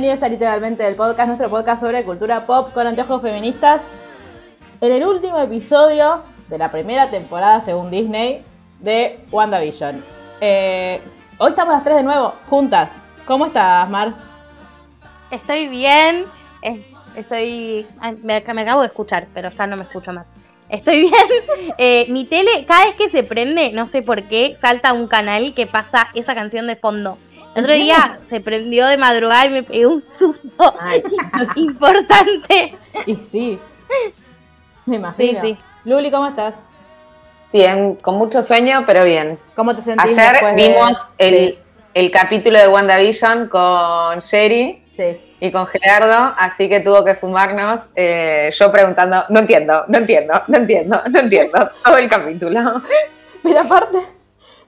Bienvenidos a Literalmente el podcast, nuestro podcast sobre cultura pop con anteojos feministas. En el último episodio de la primera temporada, según Disney, de WandaVision. Eh, hoy estamos las tres de nuevo, juntas. ¿Cómo estás, Mar? Estoy bien. es- Estoy. me acabo de escuchar, pero ya no me escucho más. Estoy bien. Eh, mi tele, cada vez que se prende, no sé por qué, salta un canal que pasa esa canción de fondo. El otro día se prendió de madrugada y me pegué un susto Ay. importante. Y sí, me imagino. Sí, sí. Luli, ¿cómo estás? Bien, con mucho sueño, pero bien. ¿Cómo te sentís Ayer después de- vimos el, Sí, el capítulo de WandaVision con Sherry sí. y con Gerardo, así que tuvo que fumarnos. eh, yo preguntando, no entiendo, no entiendo, no entiendo, no entiendo, todo el capítulo. Pero aparte,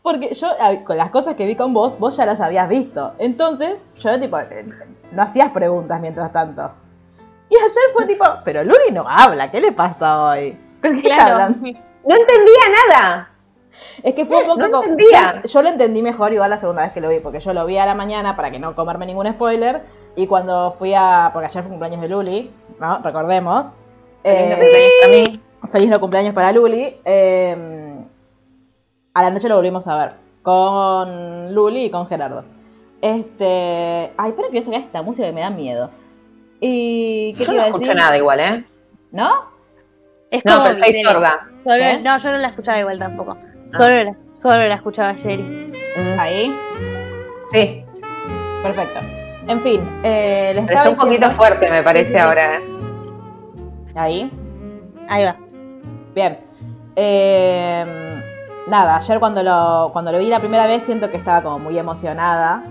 porque yo con las cosas que vi con vos, vos ya las habías visto. Entonces, yo tipo, eh, no hacías preguntas mientras tanto. Y ayer fue tipo, pero Luli no habla, ¿qué le pasa hoy? ¿Con qué está Claro. No entendía nada. Es que fue un poco No como- entendía. Yo, lo entendí mejor igual la segunda vez que lo vi, porque yo lo vi a la mañana para que no comerme ningún spoiler. Y cuando fui a. Porque ayer fue cumpleaños de Luli, ¿no? Recordemos. Feliz Eh, cumpleaños para mí. Feliz no cumpleaños para Luli. Eh, a la noche lo volvimos a ver. Con Luli y con Gerardo. Este. Ay, espero que yo saque esta música que me da miedo. ¿Y qué Yo te no iba escucho decir? nada igual, ¿eh? ¿No? Es No, como pero estoy sorda. Solo- ¿Qué? No, yo no la escuchaba igual tampoco. Ah. Solo, la, solo la escuchaba Sherry. Mm, Ahí. Sí, Perfecto. En fin, eh, les pero estaba está un poquito diciendo- fuerte, me parece Sí, sí, sí. ahora, ¿eh? Ahí. Ahí va. Bien. Eh, nada, ayer cuando lo, cuando lo vi la primera vez siento que estaba como muy emocionada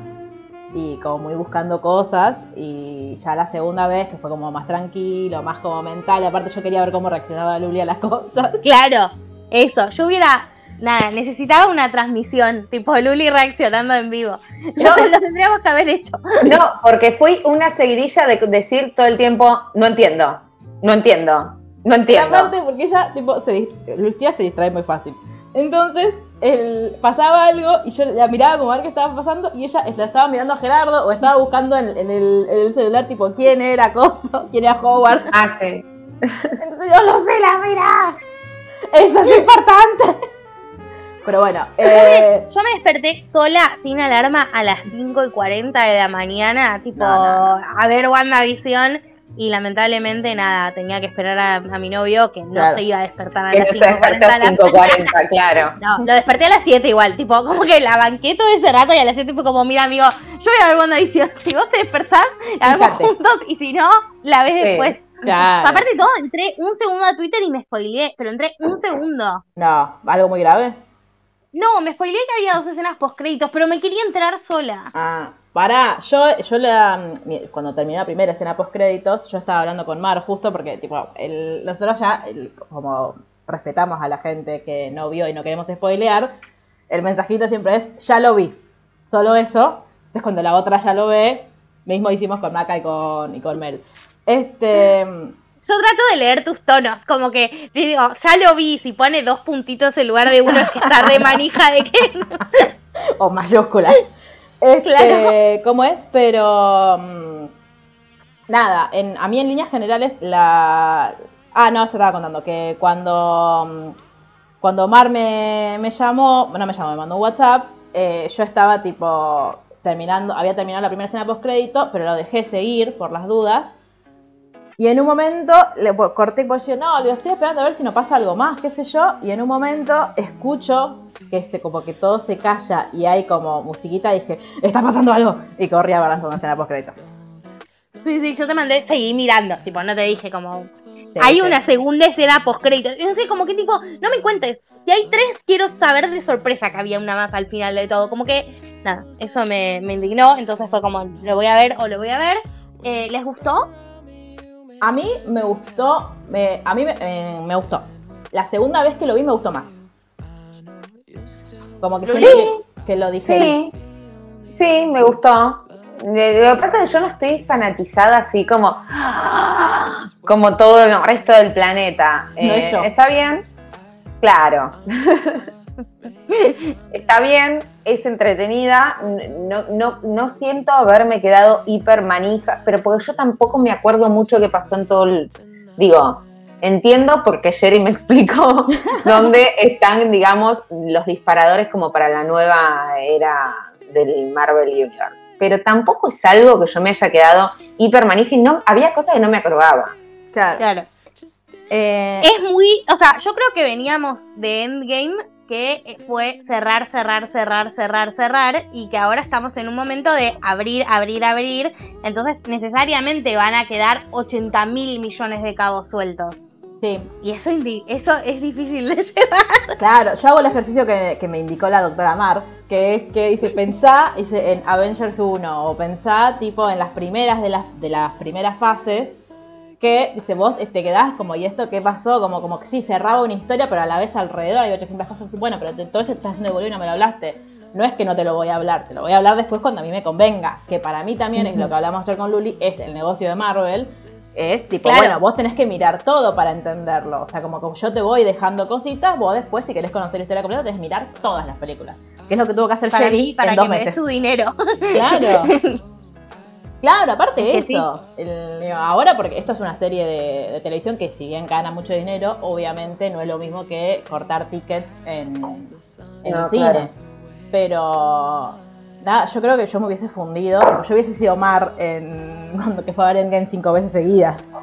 y como muy buscando cosas y ya la segunda vez que fue como más tranquilo, más como mental y aparte yo quería ver cómo reaccionaba Luli a las cosas. Claro, eso. Yo hubiera. Nada, necesitaba una transmisión, tipo Luli reaccionando en vivo. Yo lo tendríamos que haber hecho. No, porque fui una seguidilla de decir todo el tiempo, no entiendo, no entiendo, no Y entiendo. aparte porque ella, tipo, se, Lucía se distrae muy fácil. Entonces, el, pasaba algo y yo la miraba como a ver qué estaba pasando y ella la estaba mirando a Gerardo o estaba buscando en, en el, en el celular tipo quién era Coso, quién era Howard. Ah, sí. Entonces yo no sé la mirar. Eso es importante. Pero bueno, eh, Yo me desperté sola, sin alarma, a las 5 y 40 de la mañana, tipo, No, no, a ver WandaVision. Y lamentablemente, nada, tenía que esperar a, a mi novio que no Claro. se iba a despertar a Que las no se 5.40 despertó de a la 5.40, claro. No, lo desperté a las 7 igual, tipo, como que la banqué todo ese rato y a las 7 fue como, mira amigo, yo voy a ver WandaVision, si vos te despertás, la vemos Fíjate. juntos y si no, la ves Sí. después. claro. Aparte de todo, entré un segundo a Twitter y me spoileé, pero entré un segundo. No, algo muy grave. No, me spoileé que había dos escenas post créditos, pero me quería entrar sola. Ah, pará, yo, yo la, cuando terminé la primera escena post créditos, yo estaba hablando con Mar justo porque tipo, el, nosotros ya el- como respetamos a la gente que no vio y no queremos spoilear, el mensajito siempre es ya lo vi. Solo eso. Entonces cuando la otra ya lo ve, mismo hicimos con Maca y con, y con Mel. Este Yo trato de leer tus tonos, como que te digo, ya lo vi, si pone dos puntitos en lugar de uno es que está re manija de que o mayúsculas. Este, Claro. ¿Cómo es? Pero. mm, nada, en, a mí en líneas generales la. Ah, no, se estaba contando que cuando. mm, Cuando Omar me, me llamó, no me llamó, me mandó un WhatsApp, eh, yo estaba tipo terminando, había terminado la primera escena post crédito, pero lo dejé seguir por las dudas. Y en un momento le po- corté por yo, no, le estoy esperando a ver si no pasa algo más, qué sé yo. Y en un momento escucho que este, como que todo se calla y hay como musiquita y dije, está pasando algo. Y corrí a ver la segunda escena post crédito. Sí, sí, yo te mandé, seguí mirando, tipo, no te dije como, Sí, hay sí. una segunda escena post créditos. No sé, como que tipo, no me cuentes. Si hay tres, quiero saber de sorpresa que había una más al final de todo. Como que, nada, eso me, me indignó. Entonces fue como, lo voy a ver o lo voy a ver. Eh, ¿Les gustó? A mí me gustó, a mí me, eh, me gustó. La segunda vez que lo vi me gustó más. Como que siento que, que lo dije. Sí, sí, me gustó. Eh, Lo que pasa es que yo no estoy fanatizada así como, como todo el resto del planeta. No Eh. Está bien, claro. Está bien, es entretenida. No, no, no siento haberme quedado hiper manija, pero porque yo tampoco me acuerdo mucho qué pasó en todo el. Digo, entiendo porque Jerry me explicó dónde están, digamos, los disparadores como para la nueva era del Marvel Universe. Pero tampoco es algo que yo me haya quedado hiper manija y no, había cosas que no me acordaba. Claro. Claro. Eh, Es muy, o sea, yo creo que veníamos de Endgame que fue cerrar, cerrar, cerrar, cerrar, cerrar y que ahora estamos en un momento de abrir, abrir, abrir. Entonces necesariamente van a quedar 80 mil millones de cabos sueltos. sí, Y eso, eso es difícil de llevar. claro. Yo hago el ejercicio que, que me indicó la doctora Mar, que es que dice, pensá dice, en Avengers 1 o pensá tipo en las primeras de las, de las primeras fases que dice vos te quedás como y esto qué pasó como como que sí cerraba una historia pero a la vez alrededor hay 800 cosas bueno pero te, todo esto te estás haciendo de boludo y no me lo hablaste no es que no te lo voy a hablar te lo voy a hablar después cuando a mí me convenga que para mí también es lo que hablamos ayer con Luli es el negocio de Marvel es tipo Claro. bueno vos tenés que mirar todo para entenderlo o sea como que yo te voy dejando cositas vos después si querés conocer la historia completa tenés que mirar todas las películas que es lo que tuvo que hacer Para, Jerry mí, para en que dos me des tu dinero. Claro. Claro, aparte de eso, el- ahora porque esto es una serie de, de televisión que si bien gana mucho dinero, obviamente no es lo mismo que cortar tickets en, en No, cine. claro. Pero nada, yo creo que yo me hubiese fundido, yo hubiese sido Mar en cuando que fue a ver Endgame cinco veces seguidas.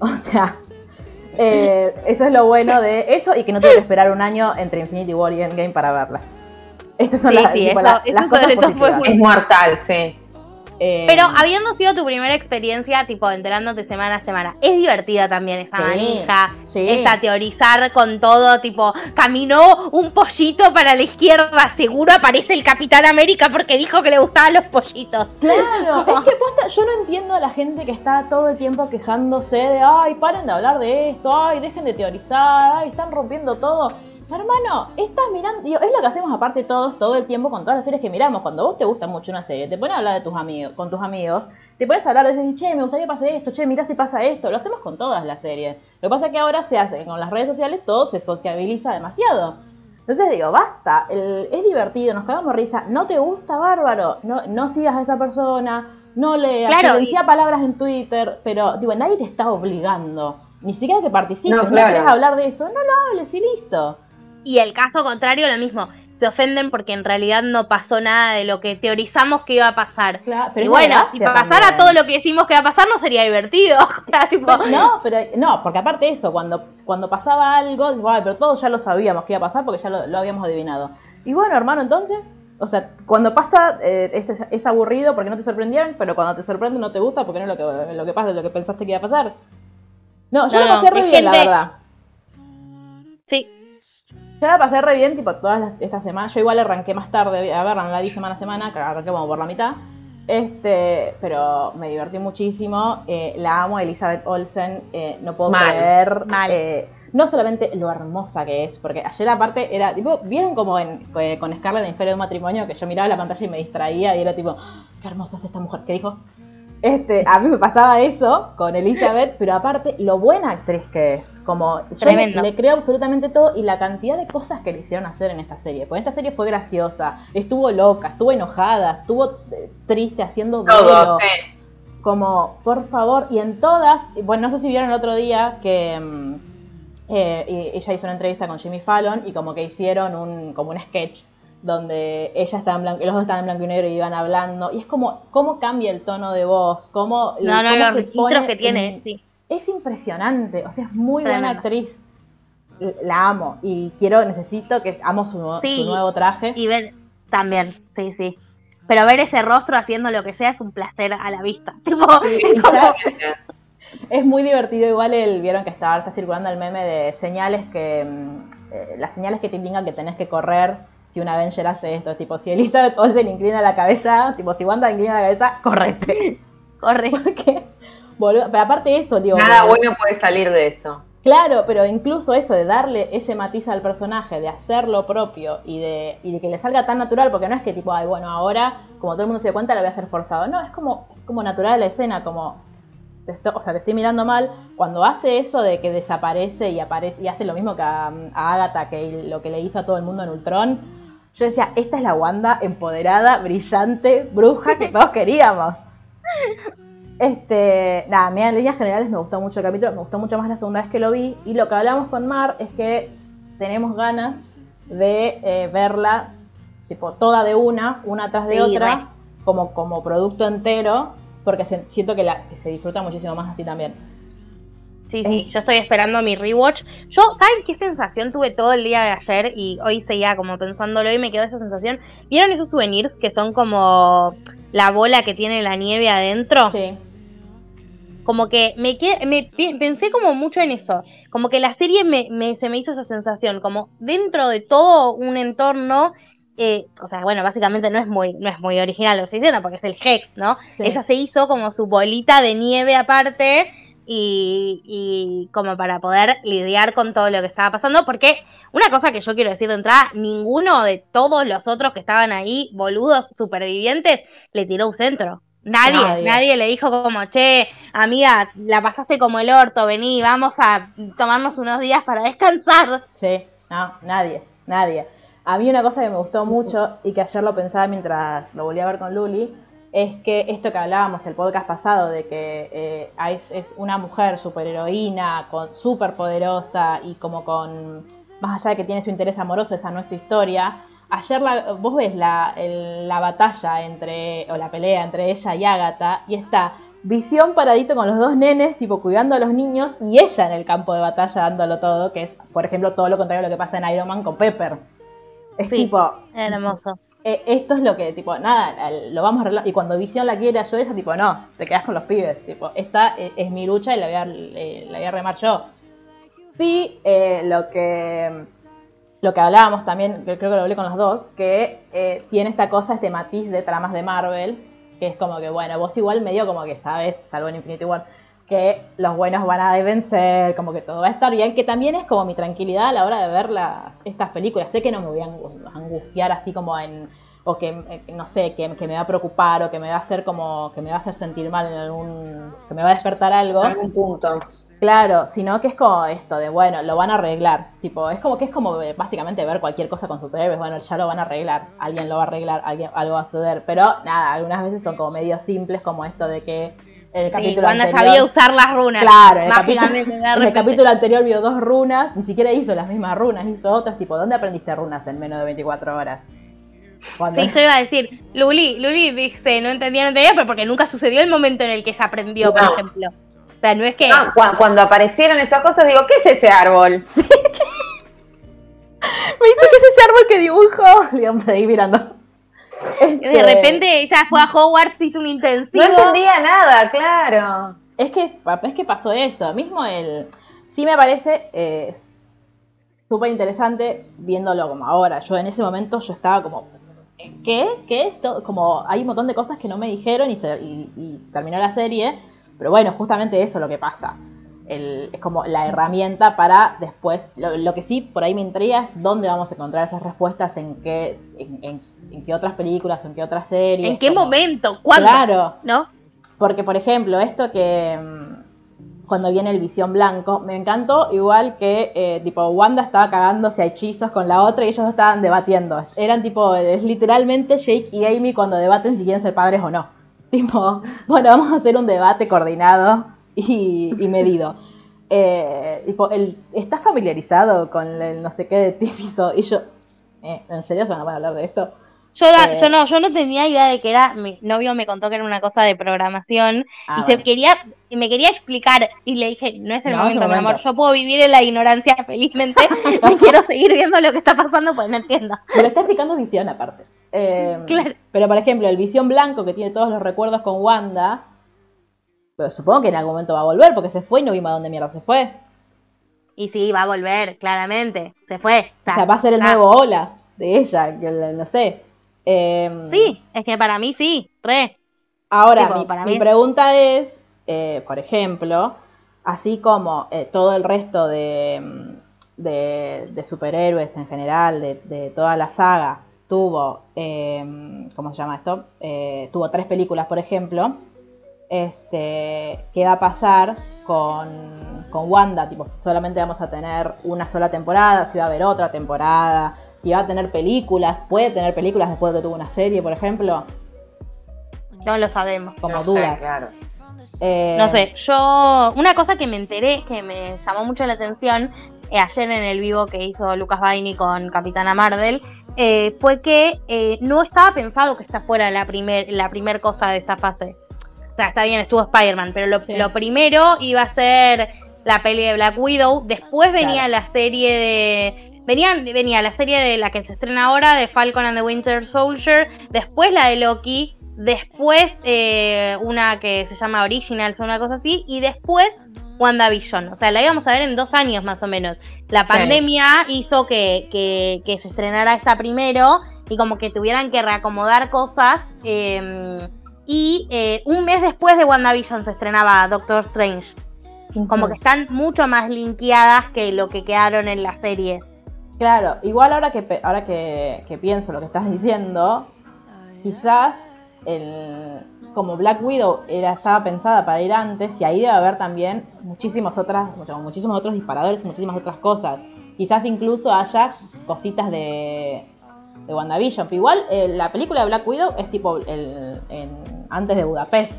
O sea, eh, eso es lo bueno de eso y que no tuve que esperar un año entre Infinity War y Endgame para verla. Estas son Sí, las, sí, tipo, eso- la- eso las cosas fue positivas. muy- Es mortal, sí. Eh, Pero habiendo sido tu primera experiencia, tipo enterándote semana a semana, es divertida también esa Sí, manija, sí. esa teorizar con todo, tipo, caminó un pollito para la izquierda, seguro aparece el Capitán América porque dijo que le gustaban los pollitos. Claro, es que posta, yo no entiendo a la gente que está todo el tiempo quejándose de, ay, paren de hablar de esto, ay, dejen de teorizar, ay, están rompiendo todo. Hermano, estás mirando, digo, es lo que hacemos aparte todos, todo el tiempo con todas las series que miramos. Cuando vos te gusta mucho una serie, te pones a hablar de tus amigos, con tus amigos, te pones a hablar de decir, che, me gustaría que pase esto, che, mirá si pasa esto. Lo hacemos con todas las series. Lo que pasa es que ahora se hace con las redes sociales, todo se sociabiliza demasiado. Entonces digo, basta, el- es divertido, nos cagamos risa, no te gusta, bárbaro, no, no sigas a esa persona, no leas, Claro, palabras en Twitter, pero digo, nadie te está obligando, ni siquiera que participes, No, no, querés hablar de eso, no lo hables y listo. Y el caso contrario, lo mismo, se ofenden porque en realidad no pasó nada de lo que teorizamos que iba a pasar. Claro, pero y bueno, gracia si pasara también. todo lo que decimos que iba a pasar, no sería divertido. Tipo, No, pero no, porque aparte de eso, cuando, cuando pasaba algo, pero todos ya lo sabíamos que iba a pasar porque ya lo, lo habíamos adivinado. Y bueno, hermano, entonces, o sea, cuando pasa eh, es, es aburrido porque no te sorprendieron, pero cuando te sorprende no te gusta porque no es lo que, lo que pasa, es lo que pensaste que iba a pasar. No, yo No, la pasé no, re bien, la verdad. sí, Yo la pasé re bien, tipo, todas las- estas semanas. Yo igual arranqué más tarde, a ver, no la vi semana a semana, que arranqué como por la mitad. Este, pero me divertí muchísimo. eh, la amo, Elizabeth Olsen. eh, no puedo Mal, creer. mal. eh, no solamente lo hermosa que es, porque ayer aparte era, tipo, vieron como en, con Scarlett en Historia de un matrimonio, que yo miraba la pantalla y me distraía y era tipo, "Ah, qué hermosa es esta mujer, ¿qué dijo? Este, a mí me pasaba eso con Elizabeth, pero aparte, lo buena actriz que es. Como yo le, Tremendo. le creo absolutamente todo y la cantidad de cosas que le hicieron hacer en esta serie. Porque esta serie fue graciosa, estuvo loca, estuvo enojada, estuvo eh, triste haciendo duelo. Todo, sí. Como, por favor, y en todas, bueno, no sé si vieron el otro día que mm, eh, ella hizo una entrevista con Jimmy Fallon y como que hicieron un, como un sketch donde ella estaba en blanco, los dos estaban en blanco y negro y iban hablando. Y es como, cómo cambia el tono de voz, cómo, no, no, cómo los se pone que tiene, en- sí. es impresionante, o sea, es muy buena actriz. La amo y quiero, necesito que amo su, nu- Sí. su nuevo traje. Y ver, también, sí, sí. Pero ver ese rostro haciendo lo que sea es un placer a la vista. Tipo, Es muy divertido igual el, vieron que estaba está circulando el meme de señales que, mm, eh, las señales que te indican que tenés que correr si una Avenger hace esto, tipo si Elizabeth Olsen le inclina la cabeza, tipo si Wanda inclina la cabeza, correte. Corre. Porque, boludo, pero aparte de eso, digo, Nada boludo, bueno puede salir de eso. Claro, pero incluso eso de darle ese matiz al personaje, de hacerlo propio y de, y de que le salga tan natural, porque no es que tipo, ay, bueno, ahora, como todo el mundo se da cuenta, lo voy a hacer forzado. No, es como, es como natural la escena, como, te o sea, te estoy mirando mal. Cuando hace eso de que desaparece y aparece y hace lo mismo que a, a Agatha, que lo que le hizo a todo el mundo en Ultron, yo decía, esta es la Wanda empoderada, brillante, bruja que todos queríamos. Este, nada, a mí en líneas generales me gustó mucho el capítulo, me gustó mucho más la segunda vez que lo vi. Y lo que hablamos con Mar es que tenemos ganas de eh, verla, tipo, toda de una, una tras de Sí, otra, re. como, como producto entero, porque se- siento que, la, que se disfruta muchísimo más así también. Sí, sí, yo estoy esperando mi rewatch. Yo, ¿saben qué sensación tuve todo el día de ayer? Y hoy seguía como pensándolo y me quedó esa sensación. ¿Vieron esos souvenirs que son como la bola que tiene la nieve adentro? Sí, Como que me, quedé- me pensé como mucho en eso. Como que la serie me, me- se me hizo esa sensación. Como dentro de todo un entorno. eh, o sea, bueno, básicamente no es muy, no es muy original lo que estoy diciendo, porque es el Hex, ¿no? Sí. Ella se hizo como su bolita de nieve aparte y, y como para poder lidiar con todo lo que estaba pasando, porque una cosa que yo quiero decir de entrada, ninguno de todos los otros que estaban ahí, boludos supervivientes, le tiró un centro. Nadie, Nadie. nadie, le dijo como, che, amiga, la pasaste como el orto, vení, vamos a tomarnos unos días para descansar. sí, no, nadie, nadie. A mí una cosa que me gustó mucho y que ayer lo pensaba mientras lo volví a ver con Luli, es que esto que hablábamos el podcast pasado de que eh, es, es una mujer superheroína, con súper poderosa y como con, más allá de que tiene su interés amoroso, esa no es su historia. Ayer la- vos ves la, el- la batalla entre, o la pelea entre ella y Agatha y está Visión paradito con los dos nenes, tipo cuidando a los niños y ella en el campo de batalla dándolo todo, que es, por ejemplo, todo lo contrario a lo que pasa en Iron Man con Pepper. Es Sí. tipo, Hermoso. Eh, esto es lo que, tipo, nada, lo vamos a arreglar. Y cuando Visión la quiere a yo, ella, tipo, no, te quedas con los pibes. Tipo, esta eh, es mi lucha y la voy a, la voy a remar yo. Sí, eh, lo que lo que hablábamos también, creo que lo hablé con los dos, que tiene esta cosa, este matiz de tramas de Marvel, que es como que, bueno, vos igual medio como que sabes, salvo en Infinity War, que los buenos van a vencer, como que todo va a estar bien, que también es como mi tranquilidad a la hora de ver las- estas películas. Sé que no me voy a angu- angustiar así como en, o que, eh, no sé, que, que me va a preocupar o que me va a hacer como, que me va a hacer sentir mal en algún, que me va a despertar algo. En algún punto. Claro, sino que es como esto de, bueno, lo van a arreglar. Tipo, es como que es como eh, básicamente ver cualquier cosa con superhéroes. Bueno, ya lo van a arreglar. Alguien lo va a arreglar, alguien, algo va a suceder. Pero nada, algunas veces son como medio simples, como esto de que en el Sí, capítulo Wanda anterior. sabía usar las runas. Claro, en el, capítulo, en el capítulo anterior vio dos runas, ni siquiera hizo las mismas runas, hizo otras. Tipo, ¿dónde aprendiste runas en menos de 24 horas? Cuando- Sí, yo iba a decir, Luli, Luli dice, no entendía, no entendía, pero porque nunca sucedió el momento en el que ella aprendió, por ejemplo. O sea, no es que... No, cu- cuando aparecieron esas cosas, digo, ¿qué es ese árbol? ¿Viste que es ese árbol que dibujó? Y hombre, ahí mirando. Este, De repente ella fue a Hogwarts, hizo un intensivo. No entendía nada, claro. Es que, es que pasó eso. Mismo el. Sí me parece eh, súper interesante viéndolo como ahora. Yo en ese momento yo estaba como. ¿Qué? ¿Qué? Esto? Como hay un montón de cosas que no me dijeron y, se- y- y terminó la serie. Pero bueno, justamente eso es lo que pasa. El- es como la herramienta para después. Lo, lo que sí por ahí me intriga es dónde vamos a encontrar esas respuestas, en qué, en, en- en qué otras películas, en qué otras series. ¿En qué como- momento? ¿Cuándo? Claro. ¿No? Porque, por ejemplo, esto que mm, cuando viene el visión blanco, me encantó igual que eh, tipo Wanda estaba cagándose a hechizos con la otra y ellos estaban debatiendo. Eran tipo, es literalmente Jake y Amy cuando debaten si quieren ser padres o no. Tipo, bueno, vamos a hacer un debate coordinado y, y medido. Eh, tipo, el, ¿estás familiarizado con el no sé qué de Tifiso? Y yo, eh, ¿en serio se van a hablar de esto? Yo, da- Eh. yo no, yo no tenía idea de que era, mi novio me contó que era una cosa de programación Ah, y se bueno. quería, y me quería explicar y le dije, no es el No, es el momento, mi amor, momento. yo puedo vivir en la ignorancia felizmente, y quiero seguir viendo lo que está pasando, pues no entiendo. Me lo está explicando Visión aparte. Eh, Claro. Pero por ejemplo, el Visión Blanco que tiene todos los recuerdos con Wanda, Pero supongo que en algún momento va a volver, porque se fue y no vimos a dónde mierda se fue. Y sí, va a volver, claramente. Se fue. O sea, va a ser el está. nuevo Hola de ella, que no sé. Em, Sí, es que para mí sí, re. Ahora, Tipo, mi, para mi mí- pregunta es, eh, por ejemplo, así como eh, todo el resto de, mm, de, de superhéroes en general, de, de toda la saga, tuvo, eh, ¿cómo se llama esto? Eh, tuvo tres películas, por ejemplo. Este, ¿Qué va a pasar con, con Wanda? Tipo, si solamente vamos a tener una sola temporada, si va a haber otra temporada, si va a tener películas, puede tener películas después de que tuvo una serie, por ejemplo, No lo sabemos. como No sé, claro. Eh, No sé, yo. Una cosa que me enteré, que me llamó mucho la atención eh, ayer en el vivo que hizo Lucas Baini con Capitana Marvel, eh, fue que eh, no estaba pensado que esta fuera la primer, la primer cosa de esta fase. O sea, está bien, estuvo Spider-Man, pero lo, Sí. lo primero iba a ser la peli de Black Widow, después venía Claro. la serie de. Venían, venía la serie de la que se estrena ahora, de Falcon and the Winter Soldier, después la de Loki, después eh, una que se llama Originals o una cosa así, y después WandaVision. O sea, la íbamos a ver en dos años más o menos. La Sí. pandemia hizo que, que- que se estrenara esta primero y como que tuvieran que reacomodar cosas. eh, y eh, un mes después de WandaVision se estrenaba Doctor Strange. Como que están mucho más linkeadas que lo que quedaron en la serie. Claro, igual ahora que ahora que, que pienso lo que estás diciendo, quizás el como Black Widow era estaba pensada para ir antes y ahí debe haber también muchísimas otras muchísimos otros disparadores, muchísimas otras cosas. Quizás incluso haya cositas de de WandaVision, pero igual eh, la película de Black Widow es tipo el, en- antes de Budapest.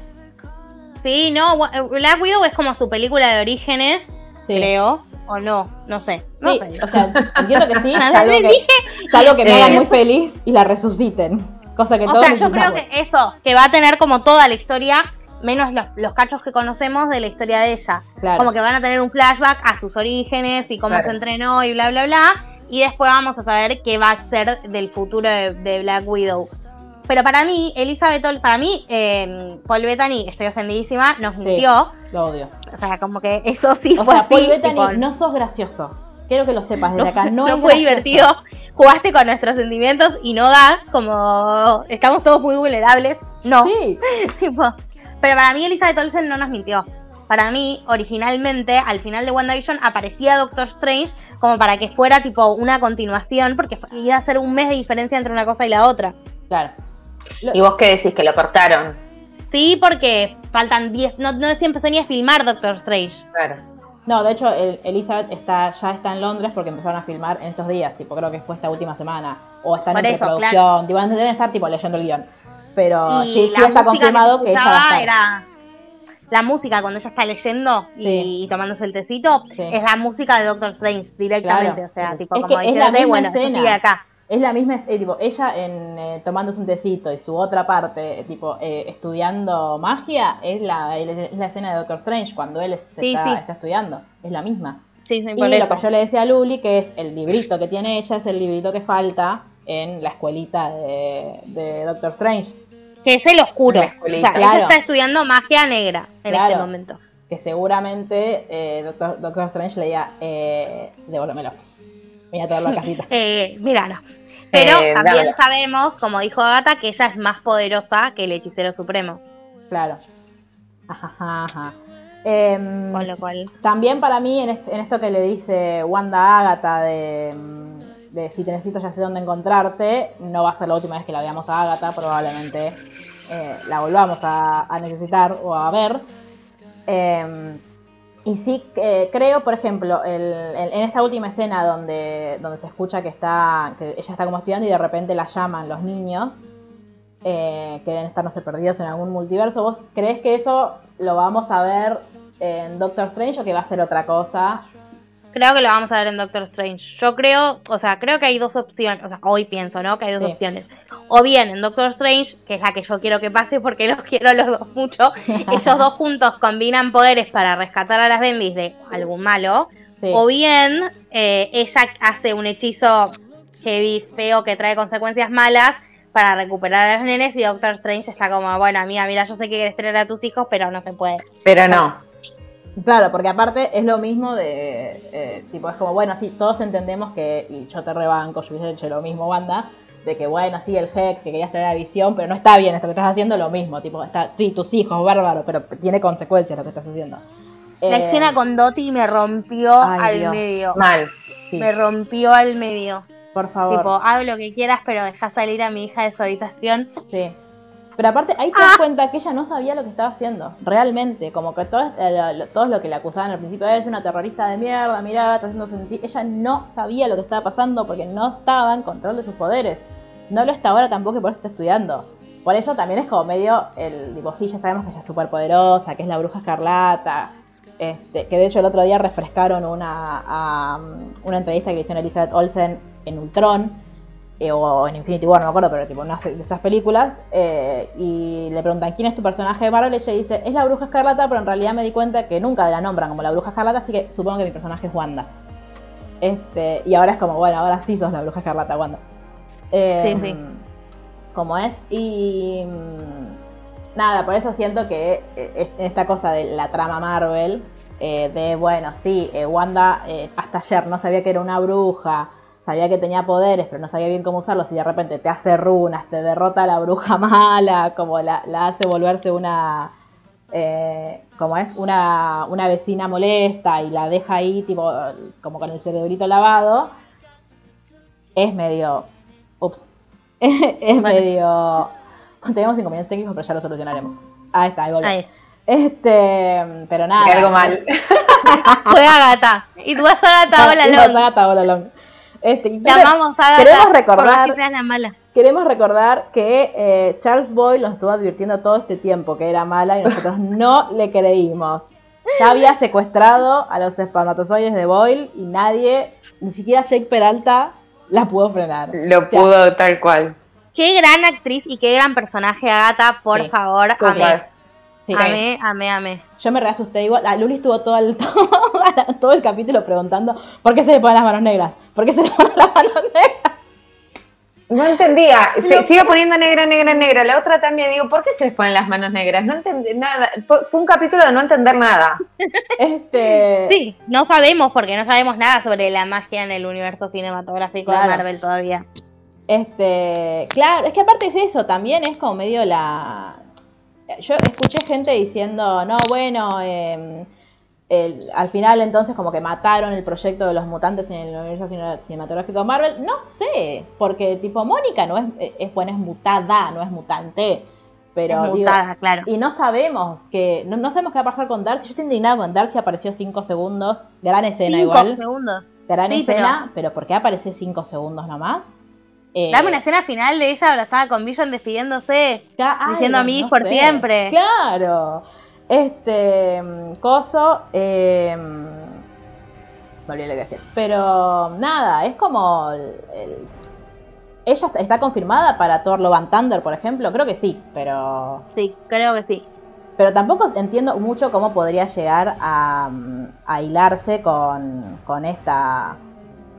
Sí, no, Wa- Black Widow es como su película de orígenes, Sí. creo, o no, no sé. No Sí, sé. o sea, entiendo que sí, salvo que, salvo que me hagan Eh. muy feliz y la resuciten. Cosa que O todos sea, yo creo que eso, que va a tener como toda la historia, menos los, los cachos que conocemos de la historia de ella. Claro. Como que van a tener un flashback a sus orígenes y cómo Claro. se entrenó y bla, bla, bla. Y después vamos a saber qué va a ser del futuro de, de Black Widow. Pero para mí, Elizabeth Olsen, para mí, eh, Paul Bettany, estoy ofendidísima, nos Sí. mintió. Lo odio. O sea, como que eso sí O fue sea, así, Paul Bettany, tipo, no sos gracioso. Quiero que lo sepas desde no, acá. No, no es fue gracioso. divertido. Jugaste con nuestros sentimientos y no das, como estamos todos muy vulnerables. No. Sí, Tipo, pero para mí Elizabeth Olsen no nos mintió. Para mí, originalmente, al final de WandaVision aparecía Doctor Strange como para que fuera tipo una continuación, porque iba a ser un mes de diferencia entre una cosa y la otra. claro. ¿Y vos qué decís? ¿Que lo cortaron? Sí, porque faltan 10, no, no se empezó ni a filmar Doctor Strange. Claro. No, de hecho, el- Elizabeth está, ya está en Londres porque empezaron a filmar en estos días. Tipo, creo que fue esta última semana. O están Por en eso, preproducción. Tipo, deben estar tipo leyendo el guion. Pero y sí, sí está confirmado que, que, se ella va a estar. era la música cuando ella está leyendo y, Sí. y tomándose el tecito Sí. es la música de Doctor Strange directamente, Claro. o sea, Es tipo como es la diciéndote, misma bueno, sigue acá. Es la misma, eh, tipo, ella en eh, tomándose un tecito y su otra parte, eh, tipo, eh, estudiando magia, es la, es la escena de Doctor Strange cuando él se Sí, está, está estudiando. Es la misma. Sí, sí, Y lo que yo le decía a Luli, que es el librito que tiene ella, es el librito que falta en la escuelita de, de Doctor Strange. Que es el oscuro. O sea, Claro. ella está estudiando magia negra en Claro. este momento. Que seguramente eh, Doctor, Doctor Strange leía, eh, devuélvemelo. Voy a traerlo a casita. Eh, míralo. Pero Eh, también dámelo. sabemos, como dijo Agatha, que ella es más poderosa que el hechicero supremo. Claro. Ajá, ajá, ajá. Em, Con lo cual. También para mí, en, est- en esto que le dice Wanda a Agatha de, mm, de si te necesito ya sé dónde encontrarte, no va a ser la última vez que la veamos a Agatha, probablemente eh, la volvamos a, necesitar o a ver. Eh, y sí eh, creo, por ejemplo, el- en esta última escena donde, donde se escucha que está que ella está como estudiando y de repente la llaman los niños, eh, que deben estar, no sé, perdidos en algún multiverso, ¿vos crees que eso lo vamos a ver en Doctor Strange o que va a ser otra cosa? Creo que lo vamos a ver en Doctor Strange. Yo creo, o sea, creo que hay dos opciones. O sea, hoy pienso, ¿no? Que hay dos Sí. opciones. O bien en Doctor Strange, que es la que yo quiero que pase porque los quiero a los dos mucho. Ellos dos juntos combinan poderes para rescatar a las Bendis de algún malo. Sí. O bien eh, ella hace un hechizo heavy, feo, que trae consecuencias malas para recuperar a los nenes y Doctor Strange está como, bueno, amiga, mira, yo sé que quieres tener a tus hijos, pero no se puede. Pero no. Claro, porque aparte es lo mismo de, eh, tipo, es como, bueno, sí, todos entendemos que, y yo te rebanco, yo hubiese hecho lo mismo, Wanda, de que, bueno, sí, el Hex, que querías tener la visión, pero no está bien esto que estás haciendo, lo mismo, tipo, está, sí, tus hijos, bárbaro, pero tiene consecuencias lo que estás haciendo. La Eh, escena con Dottie me rompió ay, al Dios. medio. Mal. sí, Me rompió al medio. por favor. Tipo, haz lo que quieras, pero deja salir a mi hija de su habitación. Sí. Pero aparte, ahí te das cuenta que ella no sabía lo que estaba haciendo, realmente. Como que todo, eh, lo, todos lo que la acusaban al principio, es una terrorista de mierda, mirá, está haciendo sentir. Ella no sabía lo que estaba pasando porque no estaba en control de sus poderes. No lo está ahora tampoco y por eso está estudiando. Por eso también es como medio el. Digo, sí, ya sabemos que ella es súper poderosa, que es la bruja escarlata. Este, que de hecho el otro día refrescaron una, una entrevista que le hicieron a Elizabeth Olsen en Ultron eh, o en Infinity War, no me acuerdo, pero tipo una de esas películas, eh, y le preguntan quién es tu personaje de Marvel, ella dice, es la bruja escarlata, pero en realidad me di cuenta que nunca la nombran como la bruja escarlata, así que supongo que mi personaje es Wanda. Este, y ahora es como, bueno, ahora sí sos la bruja escarlata, Wanda. Eh, Sí, sí. Como es, y mm, nada, por eso siento que eh, esta cosa de la trama Marvel, de bueno, sí, Wanda hasta ayer no sabía que era una bruja, sabía que tenía poderes, pero no sabía bien cómo usarlos y de repente te hace runas, te derrota a la bruja mala, como la, la hace volverse una, eh, como es, una, una vecina molesta y la deja ahí tipo como con el cerebrito lavado, es medio, ups, es medio, tenemos inconvenientes técnicos pero ya lo solucionaremos. Ahí está, ahí volvió. Ahí. Este, pero nada. Algo mal. Juega gata. Y tú vas a gata, hola, Y Este, a gata. queremos recordar- la mala. Queremos recordar que eh, Charles Boyle nos estuvo advirtiendo todo este tiempo que era mala y nosotros no le creímos. Ya había secuestrado a los espermatozoides de Boyle y nadie, ni siquiera Jake Peralta, la pudo frenar. Lo O sea, pudo tal cual. Qué gran actriz y qué gran personaje Agata, por Sí. favor, amé. Sí. Amé, amé, amé. Yo me reasusté igual. La Luli estuvo todo el, todo el capítulo preguntando ¿por qué se le ponen las manos negras? ¿Por qué se le ponen las manos negras? No entendía. Se, se iba poniendo negra, negra, negra. La otra también, digo, ¿por qué se les ponen las manos negras? No entendí nada. Fue, fue un capítulo de no entender nada. Este, Sí, no sabemos porque no sabemos nada sobre la magia en el universo cinematográfico Claro. de Marvel todavía. Este, claro, es que aparte es eso, también es como medio la... Yo escuché gente diciendo, no, bueno, eh, el- al final entonces como que mataron el proyecto de los mutantes en el universo cine- cinematográfico de Marvel. No sé, porque tipo Mónica no es, es bueno, es mutada, no es mutante. Pero es digo, mutada, claro. y no sabemos que no, no sabemos qué va a pasar con Darcy. Yo estoy indignado con Darcy, apareció 5 segundos. Gran escena Cinco igual. segundos. Gran Sí, escena, pero... ¿por qué aparece 5 segundos nomás? Eh, Dame una escena final de ella abrazada con Vision despidiéndose. Ca- Diciendo ay, amigos por siempre. Claro. Este. mm, Coso. Eh, me olvidé lo que decir. Pero nada, es como. el- el- ella está- está confirmada para Thor Love and Thunder, por ejemplo. Creo que sí, pero. Sí, creo que sí. Pero tampoco entiendo mucho cómo podría llegar a, mm, a hilarse con, con esta.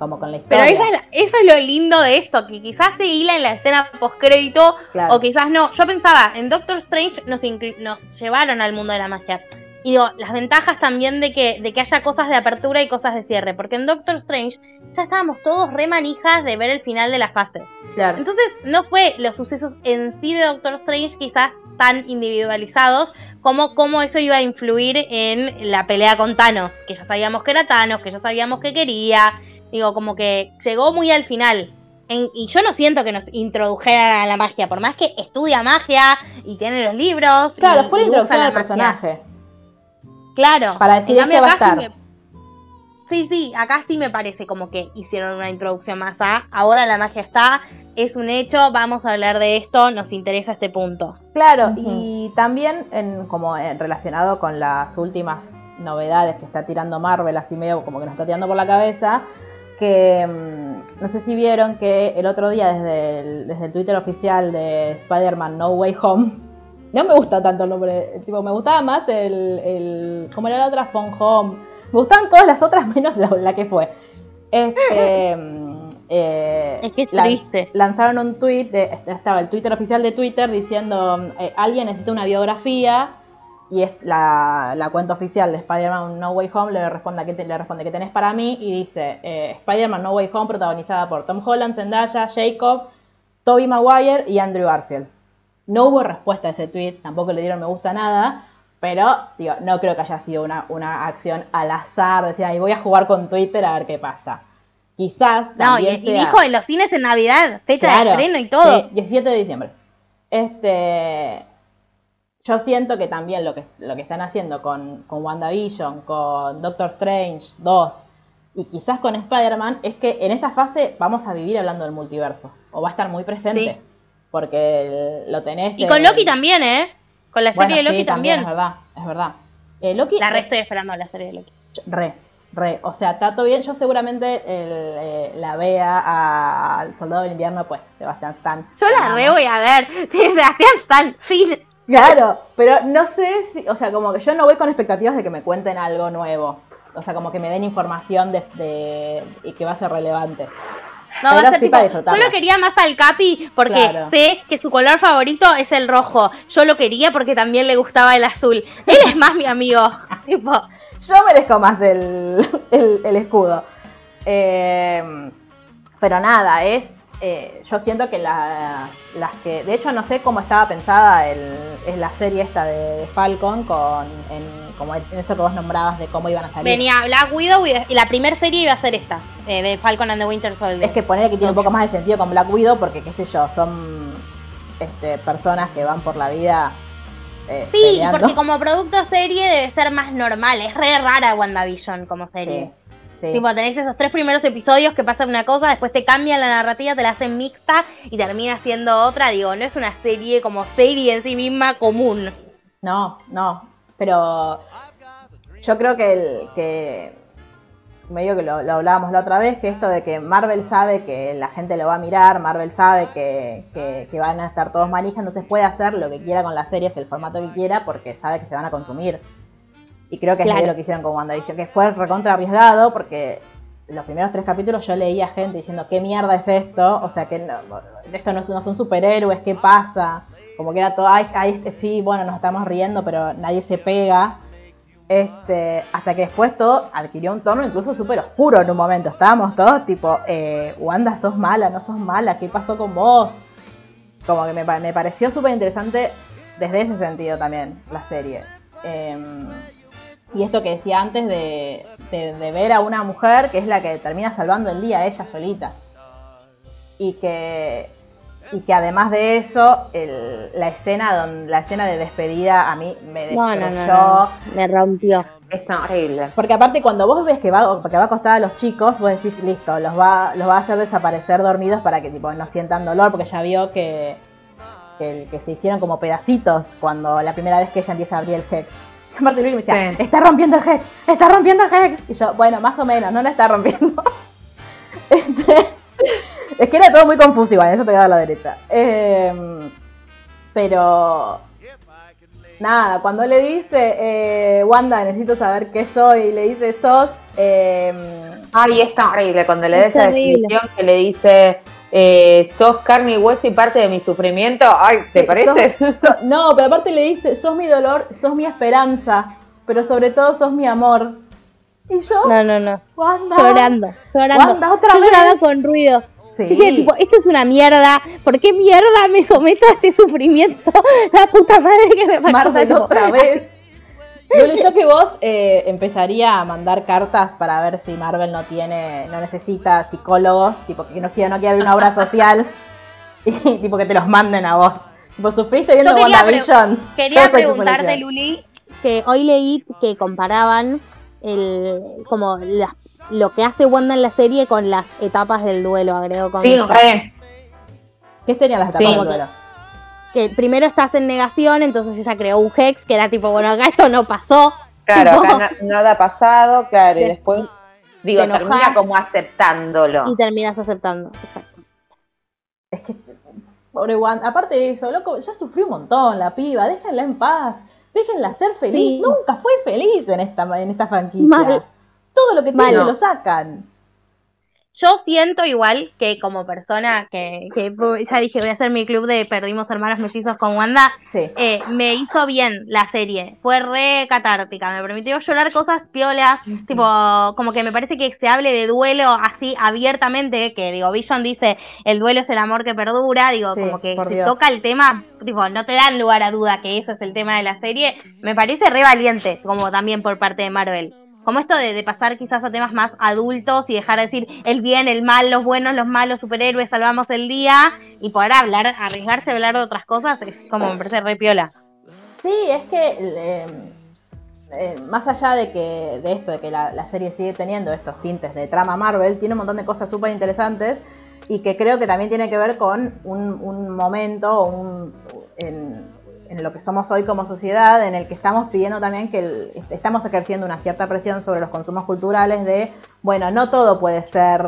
Como con la Pero historia. eso es, la- eso es lo lindo de esto, que quizás se hila en la escena postcrédito Claro. o quizás no. Yo pensaba, en Doctor Strange nos, nos llevaron al mundo de la magia. Y digo, las ventajas también de que, de que haya cosas de apertura y cosas de cierre. Porque en Doctor Strange ya estábamos todos re manijas de ver el final de la fase. Claro. Entonces no fue los sucesos en sí de Doctor Strange quizás tan individualizados como cómo eso iba a influir en la pelea con Thanos. Que ya sabíamos que era Thanos, que ya sabíamos que quería. Digo, como que llegó muy al final. En- y yo no siento que nos introdujeran a la magia, por más que estudia magia y tiene los libros. Claro, fue la introducción al personaje. Claro. Para decir, cambio, este va a estar. me- Sí, sí, acá sí me parece como que hicieron una introducción más a. Ahora la magia está, es un hecho, vamos a hablar de esto, nos interesa este punto. Claro, y también en, como en relacionado con las últimas novedades que está tirando Marvel, así medio como que nos está tirando por la cabeza, que mm, no sé si vieron que el otro día desde el, desde el Twitter oficial de Spider-Man No Way Home, no me gusta tanto el nombre, tipo, me gustaba más el, el ¿cómo era la otra? Phone Home, me gustaban todas las otras menos la, la que fue. Este, mm, eh, Es que es triste. lanzaron un tweet, de, estaba el Twitter oficial de Twitter diciendo, eh, alguien necesita una biografía y es la, la cuenta oficial de Spider-Man No Way Home le responde, ¿qué te- le responde que tenés para mí? Y dice, eh, Spider-Man No Way Home protagonizada por Tom Holland, Zendaya, Jacob, Tobey Maguire y Andrew Garfield. No hubo respuesta a ese tweet, tampoco le dieron me gusta nada, pero digo, no creo que haya sido una, una acción al azar, decir, ay, voy a jugar con Twitter a ver qué pasa. Quizás No, y, dijo en los cines en Navidad, fecha de Claro, estreno y todo. sí, 17 de diciembre. Este, yo siento que también lo que, lo que están haciendo con, con WandaVision, con Doctor Strange 2 y quizás con Spider-Man es que en esta fase vamos a vivir hablando del multiverso. O va a estar muy presente. Sí. Porque el- lo tenés. Y con Loki también, ¿eh? Con la serie Bueno, de Loki sí, también. Es verdad, es verdad. Eh, Loki. La re estoy esperando la serie de Loki. Re, re. O sea, está todo bien. Yo seguramente eh, la vea a- al Soldado del Invierno, pues Sebastián Stan. Yo la re voy a ver. Sebastián Stan, fin. Claro, pero no sé si, o sea, como que yo no voy con expectativas de que me cuenten algo nuevo. O sea, como que me den información de, de- y que va a ser relevante. No, va a ser sí tipo, yo lo quería más al Capi porque Claro. sé que su color favorito es el rojo. Yo lo quería porque también le gustaba el azul. Él es más mi amigo. tipo, Yo merezco más el, el, el escudo. Eh, pero nada, es. Eh, yo siento que la- las que. De hecho, no sé cómo estaba pensada el, es la serie esta de, de Falcon con. En, como en esto que vos nombrabas de cómo iban a salir. venía Black Widow y, y la primera serie iba a ser esta, eh, de Falcon and the Winter Soldier. Es que poner que tiene un poco más de sentido con Black Widow porque, qué sé yo, son este, personas que van por la vida eh, Sí, peleando. porque como producto serie debe ser más normal. Es re rara WandaVision como serie. Sí, sí. Tipo, tenés esos tres primeros episodios que pasan una cosa, después te cambian la narrativa, te la hacen mixta y termina siendo otra. Digo, no es una serie como serie en sí misma común. No, no, pero yo creo que, el, que medio que lo, lo hablábamos la otra vez, que esto de que Marvel sabe que la gente lo va a mirar, Marvel sabe que, que, que van a estar todos manijas, entonces puede hacer lo que quiera con las series, el formato que quiera, porque sabe que se van a consumir. Y creo que es Claro. medio lo que hicieron con WandaVision, que fue recontra arriesgado, porque los primeros tres capítulos yo leía gente diciendo, ¿qué mierda es esto? O sea, que no, esto no, es- no son superhéroes, ¿qué pasa? Como que era todo, ay, ay, sí, bueno, nos estamos riendo, pero nadie se pega. Este, hasta que después todo adquirió un tono incluso súper oscuro en un momento. Estábamos todos tipo, eh, Wanda, sos mala, no sos mala, ¿qué pasó con vos? Como que me pareció súper interesante desde ese sentido también la serie. Em, y esto que decía antes de, de- de ver a una mujer que es la que termina salvando el día ella solita. Y que, y que además de eso, el- la, escena don- la escena de despedida a mí me No, destruyó. no, no, no. Me rompió. Es horrible. Porque aparte cuando vos ves que va, que va a acostar a los chicos, vos decís, listo, los va, los va a hacer desaparecer dormidos para que tipo no sientan dolor, porque ya vio que, que, el- que se hicieron como pedacitos cuando la primera vez que ella empieza a abrir el Hex. Aparte Luis me decía, Sí. está rompiendo el Hex, está rompiendo el Hex. Y yo, bueno, más o menos, no lo está rompiendo. Este, es que era todo muy confuso igual, eso te voy a dar a la derecha. Em, pero Nada, cuando le dice, eh, Wanda, necesito saber qué soy, y le dice, sos... em, Ay, es tan horrible cuando le da Es esa definición que le dice, eh, sos carne y hueso y parte de mi sufrimiento. Ay, ¿te parece? sos- sos- no, pero aparte le dice, sos mi dolor, sos mi esperanza, pero sobre todo sos mi amor. Y yo, No, no, no. Wanda... Llorando, llorando. Wanda, otra Yo vez. lloraba con ruido. Sí. Dije, tipo, esto es una mierda. ¿Por qué mierda me someto a este sufrimiento? La puta madre que me parió. Tipo, otra vez. Luli, yo que vos eh, empezaría a mandar cartas para ver si Marvel no tiene, no necesita psicólogos, tipo que no quiere, no quiere abrir una obra social y tipo que te los manden a vos. Tipo, sufriste viendo Yo quería WandaVision. Yo Quería preguntarte. Luli, que hoy leí que comparaban el como la- lo que hace Wanda en la serie con las etapas del duelo, agregó con Sí, re. ¿Qué serían las etapas Sí. del duelo? Que primero estás en negación, entonces ella creó un hex que era tipo, bueno, acá esto no pasó. Claro, acá na- nada ha pasado, claro, y después, digo, termina como aceptándolo. Y terminas aceptando. Exacto. Es que, pobre Wanda, aparte de eso, loco, ya sufrió un montón la piba, déjenla en paz, déjenla ser feliz. Sí. Nunca fue feliz en esta, en esta franquicia. Mal. Todo lo que tiene lo sacan. Yo siento igual que como persona que, que ya dije, voy a hacer mi club de Perdimos Hermanos Mellizos con Wanda, Sí. eh, me hizo bien la serie. Fue re catártica, me permitió llorar cosas piolas, tipo, como que me parece que se hable de duelo así abiertamente, que digo, Vision dice, el duelo es el amor que perdura, digo, Sí, como que se Dios. toca el tema, tipo, no te dan lugar a duda que eso es el tema de la serie, me parece re valiente, como también por parte de Marvel. Como esto de, pasar quizás a temas más adultos y dejar de decir el bien, el mal, los buenos, los malos, superhéroes, salvamos el día y poder hablar, arriesgarse a hablar de otras cosas, es como me parece re piola. Sí, es que eh, eh, más allá de que de esto, de que la, la serie sigue teniendo estos tintes de trama Marvel, tiene un montón de cosas súper interesantes y que creo que también tiene que ver con un, un momento un, en, en lo que somos hoy como sociedad, en el que estamos pidiendo también que el- estamos ejerciendo una cierta presión sobre los consumos culturales de, bueno, no todo puede ser,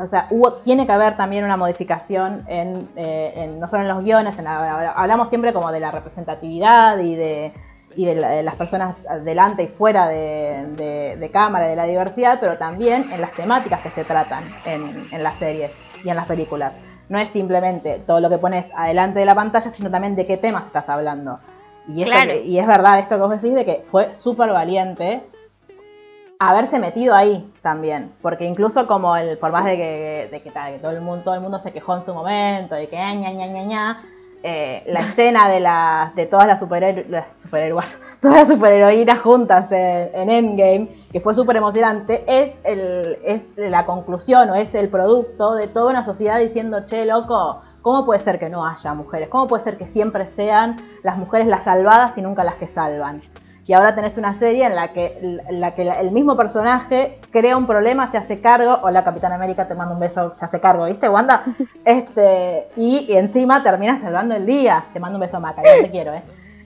o sea, hubo, tiene que haber también una modificación en, eh, no solo en los guiones, en la- hablamos siempre como de la representatividad y de y de las personas delante y fuera de, de- de cámara, de la diversidad, pero también en las temáticas que se tratan en, en las series y en las películas. No es simplemente todo lo que pones adelante de la pantalla, sino también de qué temas estás hablando. Y, esto Claro. y es verdad esto que vos decís de que fue súper valiente haberse metido ahí también, porque incluso como el, por más de que, de que, todo el mundo, todo el mundo se quejó en su momento, de que "Ah, ña, ña, ña, ña", eh, la escena de las de todas las superhéroes, superhéroes, todas las superheroínas juntas en, en Endgame, que fue súper emocionante, es el, es la conclusión o es el producto de toda una sociedad diciendo, che, loco, ¿cómo puede ser que no haya mujeres? ¿Cómo puede ser que siempre sean las mujeres las salvadas y nunca las que salvan? Y ahora tenés una serie en la que, en la que el mismo personaje crea un problema, se hace cargo. Hola, Capitán América, te mando un beso, se hace cargo, ¿viste, Wanda? Este, y, y encima termina salvando el día. Te mando un beso, Maca, yo te quiero, ¿eh?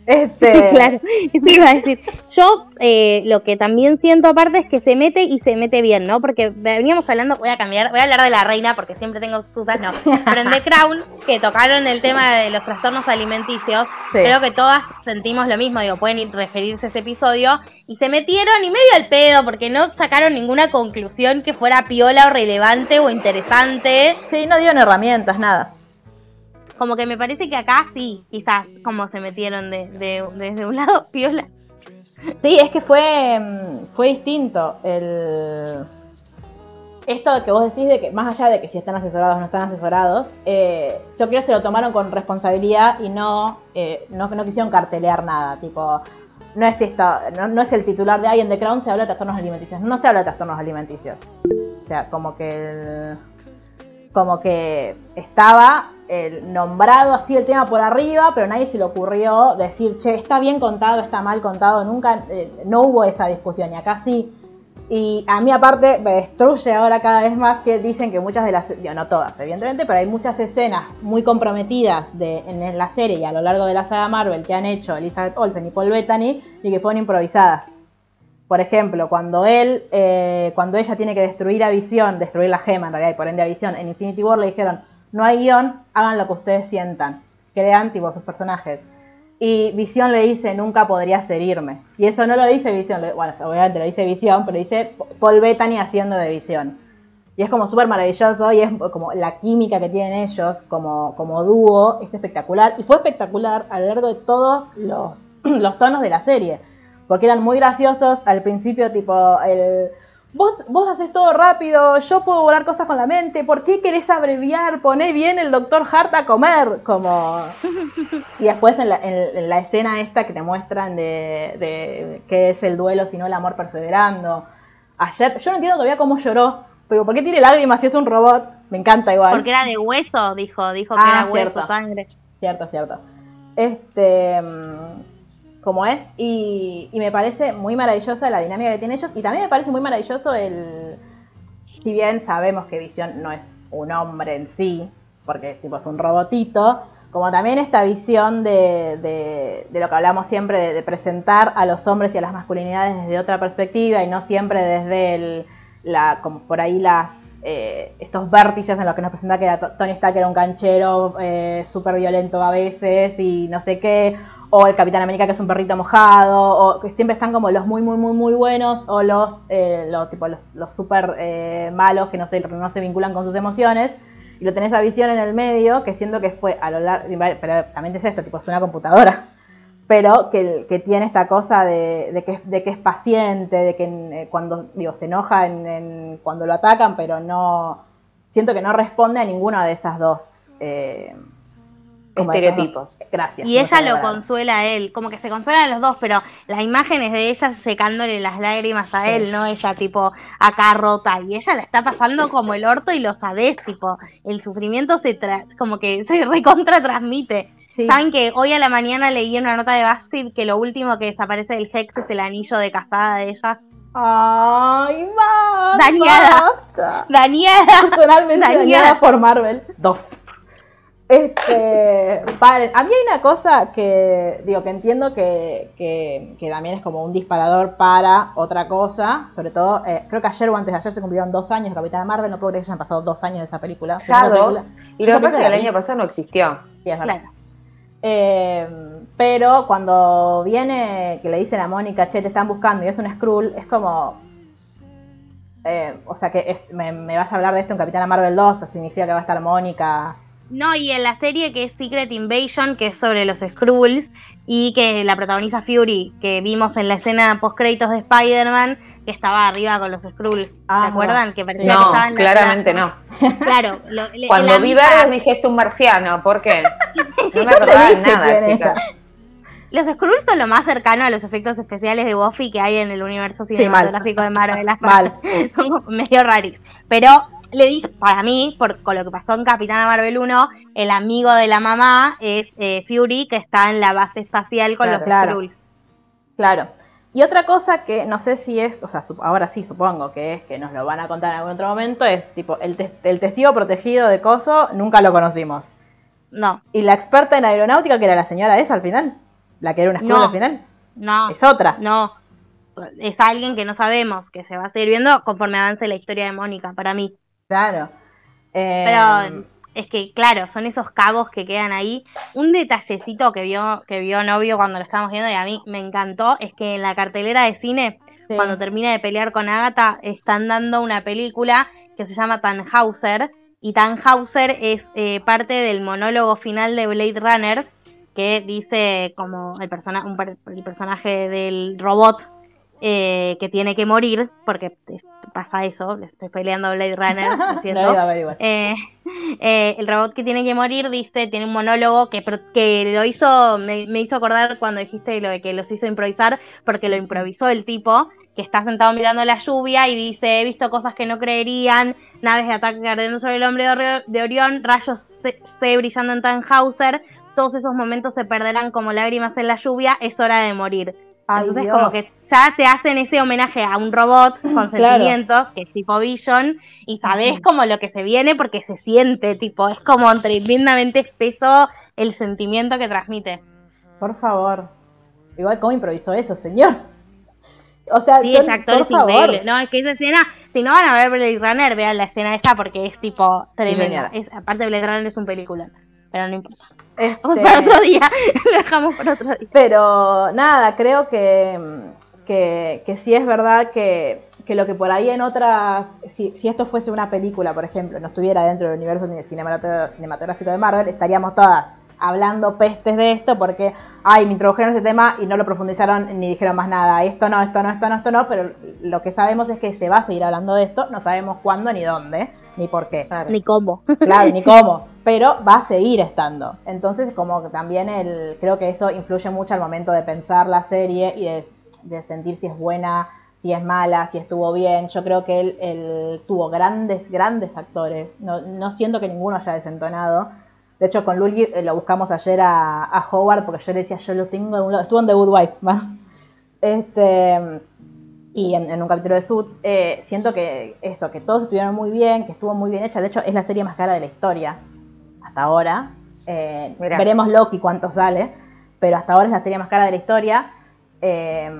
Este, claro, eso iba a decir. Yo eh, lo que también siento aparte es que se mete y se mete bien, ¿no? Porque veníamos hablando, voy a cambiar, voy a hablar de la reina porque siempre tengo excusas, no. Pero en The Crown, que tocaron el tema de los trastornos alimenticios, Sí. creo que todas sentimos lo mismo, digo, pueden ir- referirse a ese episodio, y se metieron y medio al pedo porque no sacaron ninguna conclusión que fuera piola o relevante o interesante. Sí, no dieron herramientas, nada. Como que me parece que acá sí, quizás, como se metieron de, de- desde un lado piola. Sí, es que fue, mm, fue distinto. El... Esto que vos decís de que, más allá de que si están asesorados o no están asesorados, eh, yo creo que se lo tomaron con responsabilidad y no, eh, no, no quisieron cartelear nada. Tipo, no es, esto, no, no es el titular de alguien de Crown, se habla de trastornos alimenticios. No se habla de trastornos alimenticios. O sea, como que el- como que estaba el nombrado así el tema por arriba, pero nadie se le ocurrió decir, che, está bien contado, está mal contado, nunca, eh, no hubo esa discusión y acá sí. Y a mí aparte me destruye ahora cada vez más que dicen que muchas de las, no todas evidentemente, pero hay muchas escenas muy comprometidas en la serie y a lo largo de la saga Marvel que han hecho Elizabeth Olsen y Paul Bettany y que fueron improvisadas. Por ejemplo, cuando él, eh, cuando ella tiene que destruir a Visión, destruir la gema en realidad y por ende a Visión, en Infinity War le dijeron, no hay guion, hagan lo que ustedes sientan, crean tipo sus personajes. Y Visión le dice, nunca podrías herirme. Y eso no lo dice Visión, bueno, obviamente lo dice Visión, pero dice Paul Bettany haciendo de Visión. Y es como súper maravilloso y es como la química que tienen ellos como, como dúo es espectacular. Y fue espectacular a lo largo de todos los, los tonos de la serie. Porque eran muy graciosos al principio, tipo, el... Vos, vos haces todo rápido, yo puedo volar cosas con la mente, ¿por qué querés abreviar? Poné bien el doctor Hart a comer, como... Y después en la, en- en la escena esta que te muestran de, de qué es el duelo, sino el amor perseverando. Ayer, yo no entiendo todavía cómo lloró, pero ¿por qué tiene lágrimas si es un robot? Me encanta igual. Porque era de hueso, dijo, dijo que Ah, era hueso, cierto. sangre. Cierto, cierto. Este, mm, como es, y, me parece muy maravillosa la dinámica que tienen ellos, y también me parece muy maravilloso el, si bien sabemos que Visión no es un hombre en sí, porque tipo, es un robotito, como también esta visión de, de- de lo que hablamos siempre, de, presentar a los hombres y a las masculinidades desde otra perspectiva y no siempre desde el, la, como por ahí las eh, estos vértices en los que nos presenta que Tony Stark era un canchero eh, súper violento a veces y no sé qué, o el Capitán América que es un perrito mojado, o que siempre están como los muy, muy, muy, muy buenos, o los, eh, los, tipo, los, super eh, malos que no se, no se vinculan con sus emociones. Y lo tenés a visión en el medio, que siento que fue a lo largo, pero también es esto, tipo, es una computadora pero que, que, tiene esta cosa de, de, que, de, que, es paciente, de que eh, cuando digo, se enoja en, en, cuando lo atacan, pero no siento que no responde a ninguna de esas dos eh, estereotipos. Gracias. Y ella lo consuela a él, como que se consuelan los dos, pero las imágenes de ella secándole las lágrimas a él, no ella tipo acá rota, y ella la está pasando como el orto y lo sabes, tipo, el sufrimiento se tra como que se recontra transmite. Saben que hoy a la mañana leí una nota de BuzzFeed que lo último que desaparece del Hex es el anillo de casada de ella. Ay, basta. Dañada. Dañada. Personalmente dañada. por Marvel. Dos. Este, paren. A mí hay una cosa que, digo, que entiendo que, que, que, también es como un disparador para otra cosa. Sobre todo, eh, creo que ayer o antes de ayer se cumplieron dos años de Capitán Marvel. No puedo creer que hayan pasado dos años de esa película. Ya dos. Y lo que pasa es que el año pasado no existió. Sí, es verdad. Claro. Eh, pero cuando viene, que le dicen a Mónica, che, te están buscando y es un Skrull, es como. Eh, o sea, que es, me, me, vas a hablar de esto en Capitana Marvel 2, o significa que va a estar Mónica. No, y en la serie que es Secret Invasion, que es sobre los Skrulls, y que la protagoniza Fury, que vimos en la escena post créditos de Spider-Man, que estaba arriba con los Skrulls. Ah, ¿Te acuerdan? Que parecía no, que estaban claramente no. Claro. Lo, Cuando vi verde dije es un marciano, ¿por qué? No me acordaba nada, chicas. Los Skrulls son lo más cercano a los efectos especiales de Buffy que hay en el universo cinematográfico sí, de Marvel. Mal. son medio raris. Pero le dice, para mí, por con lo que pasó en Capitana Marvel 1, el amigo de la mamá es eh, Fury, que está en la base espacial con claro, los claro. Skrulls. Claro. Y otra cosa que no sé si es, o sea, ahora sí supongo que es que nos lo van a contar en algún otro momento, es tipo, el, te el testigo protegido de Coso nunca lo conocimos. No. ¿Y la experta en aeronáutica, que era la señora esa al final? ¿La que era una escuela no. al final? No. Es otra. No. Es alguien que no sabemos, que se va a seguir viendo conforme avance la historia de Mónica, para mí. Claro. Eh, Pero es que, claro, son esos cabos que quedan ahí. Un detallecito que vio, que vio novio cuando lo estábamos viendo y a mí me encantó es que en la cartelera de cine, sí. cuando termina de pelear con Agatha, están dando una película que se llama Tannhauser. Y Tannhauser es eh, parte del monólogo final de Blade Runner, que dice como el, persona un, el personaje del robot eh, que tiene que morir, porque pasa eso, le estoy peleando a Blade Runner, ¿no no, eh, eh, el robot que tiene que morir dice, tiene un monólogo que, que lo hizo, me, me, hizo acordar cuando dijiste lo de que los hizo improvisar, porque lo improvisó el tipo, que está sentado mirando la lluvia y dice, he visto cosas que no creerían, naves de ataque ardiendo sobre el hombre de, de Orión, rayos C, C brillando en Tannhauser, todos esos momentos se perderán como lágrimas en la lluvia, es hora de morir. Ay, Entonces Dios. como que ya te hacen ese homenaje a un robot con sentimientos, que es tipo Vision, y sabes -huh. como lo que se viene porque se siente, tipo, es como tremendamente espeso el sentimiento que transmite. Por favor. Igual cómo improvisó eso, señor. O sea, sí, son, por es favor. increíble. No, es que esa escena, si no van a ver Blade Runner, vean la escena esta porque es tipo tremenda. Es, aparte Blade Runner es un película, pero no importa. Este... Para otro día, lo dejamos para otro día. Pero nada, creo que, que, que sí es verdad que, que, lo que por ahí en otras, si, si, esto fuese una película, por ejemplo, no estuviera dentro del universo cinematográfico de Marvel, estaríamos todas hablando pestes de esto porque, ay, me introdujeron ese tema y no lo profundizaron ni dijeron más nada. Esto no, esto no, esto no, esto no, pero lo que sabemos es que se va a seguir hablando de esto, no sabemos cuándo, ni dónde, ni por qué. Claro. Ni cómo. Claro, ni cómo, pero va a seguir estando. Entonces, como que también el, creo que eso influye mucho al momento de pensar la serie y de, sentir si es buena, si es mala, si estuvo bien. Yo creo que él, él tuvo grandes, grandes actores. No, siento que ninguno haya desentonado. De hecho, con Lully eh, lo buscamos ayer a, a, Howard porque yo le decía, yo lo tengo en un lado. Estuvo en The Good Wife, ¿va? Este, y en, en, un capítulo de Suits. Eh, siento que esto, que todos estuvieron muy bien, que estuvo muy bien hecha. De hecho, es la serie más cara de la historia hasta ahora. Eh, veremos Loki cuánto sale, pero hasta ahora es la serie más cara de la historia. Eh,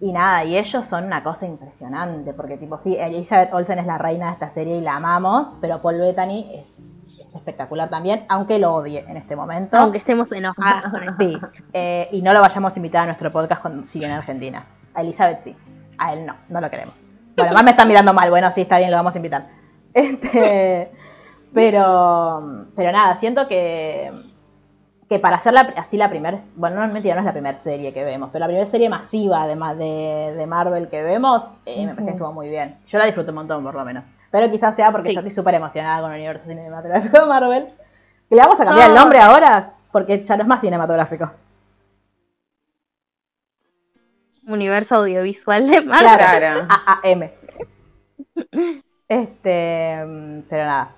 y nada, y ellos son una cosa impresionante, porque tipo, sí, Elizabeth Olsen es la reina de esta serie y la amamos, pero Paul Bettany es es espectacular también, aunque lo odie en este momento. Aunque estemos esto. Sí, eh, y no lo vayamos a invitar a nuestro podcast cuando sigue en Argentina. A Elizabeth sí, a él no, no lo queremos. Bueno, más me están mirando mal, bueno, sí, está bien, lo vamos a invitar. Este, pero, pero nada, siento que, que para hacer la, así la primera, bueno, no mentira, no es la primera serie que vemos, pero la primera serie masiva de, ma- de, de Marvel que vemos, eh, me parece que estuvo muy bien. Yo la disfruto un montón, por lo menos. Pero quizás sea porque Sí. yo estoy súper emocionada con el universo cinematográfico de Marvel. Que le vamos a cambiar el No. nombre ahora, porque ya no es más cinematográfico. Universo audiovisual de Marvel. Claro. AAM. Este, pero nada.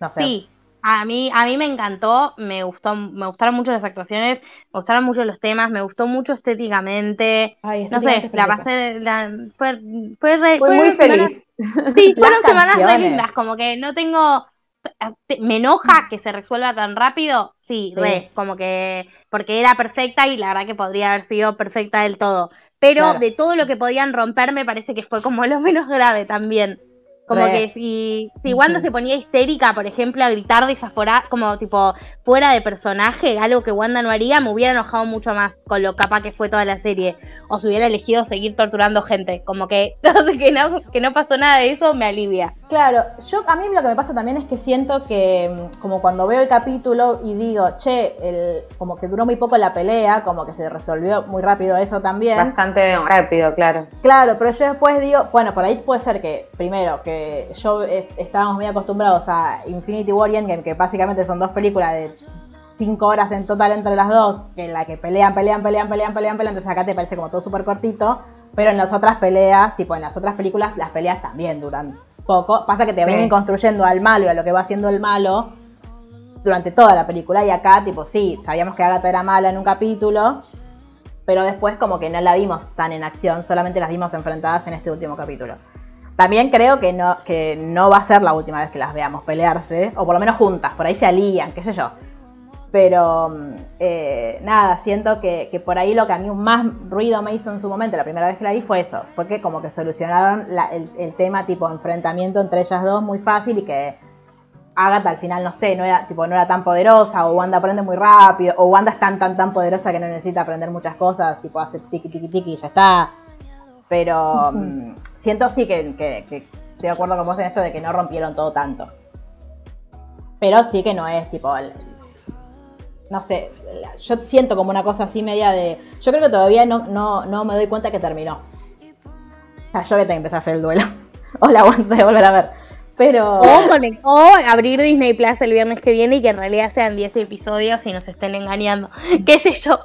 No sé. Sí, a mí, a mí me encantó, me gustó, me gustaron mucho las actuaciones, me gustaron mucho los temas, me gustó mucho estéticamente. Ay, No sé, la pasé, la, fue, fue, re- Fue muy semanas- feliz. Sí, fueron semanas re lindas, como que no tengo, me enoja que se resuelva tan rápido, sí, Sí. re, como que, porque era perfecta y la verdad que podría haber sido perfecta del todo. Pero Claro. de todo lo que podían romper me parece que fue como lo menos grave también. Como Re. que si, si Wanda se ponía histérica, por ejemplo, a gritar desaforada, como tipo fuera de personaje, algo que Wanda no haría, me hubiera enojado mucho más con lo capaz que fue toda la serie. O si hubiera elegido seguir torturando gente. Como que, que, no, que no pasó nada de eso, me alivia. Claro, yo a mí lo que me pasa también es que siento que mm, como cuando veo el capítulo y digo, che, el, como que duró muy poco la pelea, como que se resolvió muy rápido eso también. Bastante rápido, claro. Claro, pero yo después digo, bueno, por ahí puede ser que, primero, que yo eh, estábamos muy acostumbrados a Infinity War y Endgame, que básicamente son dos películas de cinco horas en total entre las dos, en la que pelean, pelean, pelean, pelean, pelean, pelean, entonces acá te parece como todo súper cortito, pero en las otras peleas, tipo en las otras películas, las peleas también duran poco. Pasa que te Sí. vienen construyendo al malo y a lo que va haciendo el malo durante toda la película, y acá, tipo, sí, sabíamos que Agatha era mala en un capítulo, pero después como que no la vimos tan en acción, solamente las vimos enfrentadas en este último capítulo. También creo que no, que no va a ser la última vez que las veamos pelearse, o por lo menos juntas, por ahí se alían, qué sé yo. Pero mm, eh, nada, siento que, que por ahí lo que a mí más ruido me hizo en su momento, la primera vez que la vi, fue eso. Fue que como que solucionaron la- el, el tema tipo enfrentamiento entre ellas dos muy fácil y que Agatha al final, no sé, no era, tipo, no era tan poderosa, o Wanda aprende muy rápido, o Wanda es tan, tan, tan poderosa que no necesita aprender muchas cosas, tipo hace tiki, tiki, tiki y ya está. Pero siento sí que, que- que estoy de acuerdo con vos en esto de que no rompieron todo tanto. Pero sí que no es tipo, el- no sé, yo siento como una cosa así media de... Yo creo que todavía no, no, no me doy cuenta que terminó. O sea, yo que tengo que empezar a hacer el duelo. O la aguanto de volver a ver. Pero... O, o abrir Disney Plus el viernes que viene y que en realidad sean 10 episodios y nos estén engañando. ¿Qué sé yo?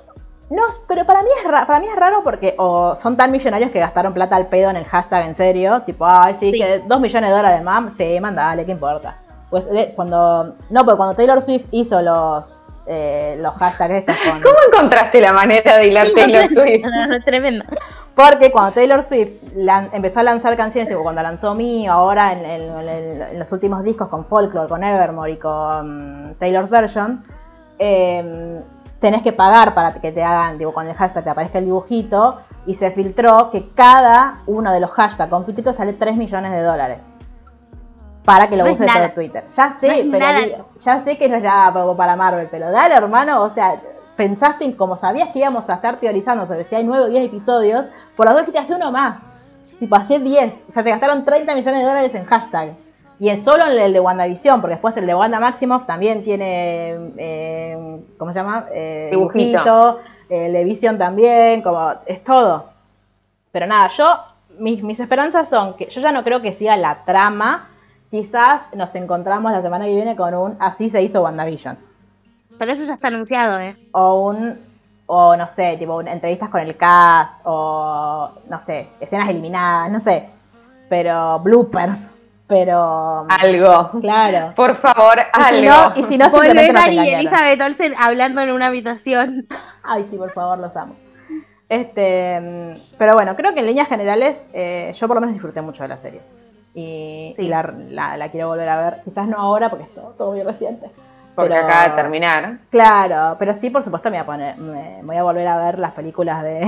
No, pero para mí es ra- para mí es raro porque o son tan millonarios que gastaron plata al pedo en el hashtag en serio, tipo, ay, sí, Sí. que dos millones de dólares más, sí, mandale, ¿qué importa? Pues eh, cuando, no, pero cuando Taylor Swift hizo los, eh, los hashtags estos con... ¿Cómo encontraste la manera de hilar Taylor Swift? Tremendo. Porque cuando Taylor Swift lan- empezó a lanzar canciones, tipo cuando lanzó Me, ahora en, en- en- en los últimos discos con Folklore, con Evermore y con Taylor's Version, eh, tenés que pagar para que te hagan, digo, con el hashtag te aparezca el dibujito, y se filtró que cada uno de los hashtags con filtrito sale 3 millones de dólares. Para que lo No use todo. Twitter. Ya sé, No pero digo, ya sé que no es nada para Marvel, pero dale hermano, o sea, pensaste en como sabías que íbamos a estar teorizando sobre si hay 9 o 10 episodios, por las dos que te hace uno más. Tipo, hace 10. O sea, te gastaron 30 millones de dólares en hashtag. Y es solo en el de WandaVision, porque después el de Wanda Maximoff también tiene, eh, ¿cómo se llama? Eh, Dibujito. dibujito, el de Vision también, como, es todo. Pero nada, yo, mis, mis esperanzas son que yo ya no creo que siga la trama. Quizás nos encontramos la semana que viene con un así se hizo WandaVision. Pero eso ya está anunciado, ¿eh? O un, o no sé, tipo un- entrevistas con el cast, o no sé, escenas eliminadas, no sé. Pero bloopers, pero... Algo. Claro. Por favor, Y si algo. no, y si no nos Bettany y. Elizabeth Olsen hablando en una habitación. Ay, sí, por favor, los amo. Este, pero bueno, creo que en líneas generales eh, yo por lo menos disfruté mucho de la serie. Y, Sí. y la, la- la quiero volver a ver. Quizás no ahora porque es todo, todo muy reciente. Porque Pero- acaba de terminar. Claro, pero sí, por supuesto, me voy a poner, me, me voy a volver a ver las películas de,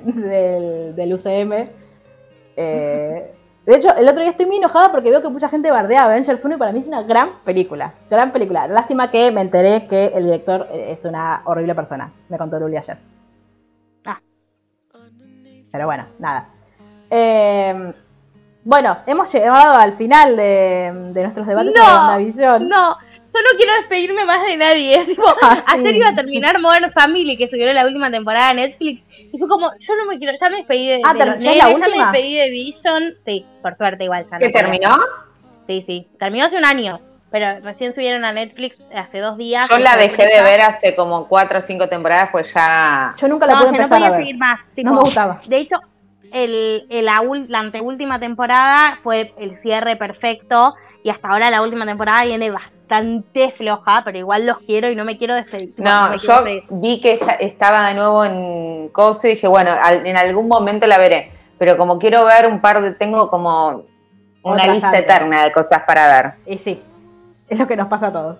del, del UCM. Eh, De hecho, el otro día estoy muy enojada porque veo que mucha gente bardea Avengers 1 y para mí es una gran película. Gran película. Lástima que me enteré que el director eh, es una horrible persona. Me contó Luli ayer. Ah. Pero bueno, nada. Eh, bueno, hemos llegado al final de, de nuestros debates No, sobre WandaVision. No, yo no quiero despedirme más de nadie. Es tipo, Ah, ayer sí. iba a terminar Modern Family, que subió la última temporada de Netflix. Y fue como, yo no me quiero, ya me despedí de, Ah, de los ¿terminó la nenes, ya me última? despedí de Vision. Sí, por suerte igual ya. no ¿Que terminó? Sí, sí. Terminó hace un año. Pero recién subieron a Netflix hace dos días. Yo la dejé de ver hace como cuatro o cinco temporadas, pues ya. Yo nunca la No, pude que no empezar podía a ver. seguir más. tipo, No me gustaba. De hecho, el, el- la, la anteúltima temporada fue el cierre perfecto. Y hasta ahora la última temporada viene bastante floja, pero igual los quiero y no me quiero despedir. No, yo despedir. vi que esta- estaba de nuevo en Coso y dije, bueno, al- en algún momento la veré. Pero como quiero ver un par de. Tengo como una lista eterna de cosas para ver. Y sí, es lo que nos pasa a todos.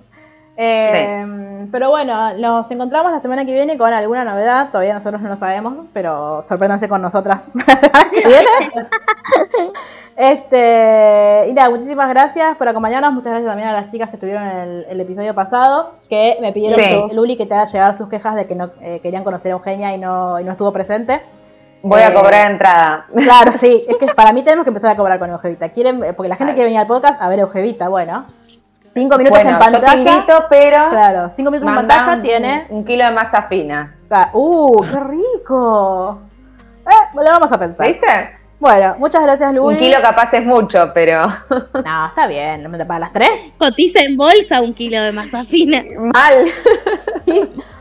Eh, Pero bueno, nos encontramos la semana que viene con alguna novedad. Todavía nosotros no lo sabemos, pero sorpréndanse con nosotras la semana que viene. este, y nada, muchísimas gracias por acompañarnos. Muchas gracias también a las chicas que estuvieron en el, el episodio pasado, que me pidieron, Sí. que- Luli, que te haga llegar sus quejas de que no eh, querían conocer a Eugenia y no, y no estuvo presente. Voy Eh, a cobrar entrada. Claro, sí, es que para mí tenemos que empezar a cobrar con Eugevita. Quieren, eh, porque la gente quiere venir al podcast a ver Eugevita, bueno. Cinco minutos Bueno, en yo te pantalla. invito, pero. Claro, cinco minutos en pantalla un, tiene. un kilo de masa finas. ¡Uh, qué rico! Eh, lo vamos a pensar. ¿Viste? Bueno, muchas gracias, Luli. Un kilo capaz es mucho, pero. No, está bien, para las tres. Cotiza en bolsa un kilo de masa fina. Mal.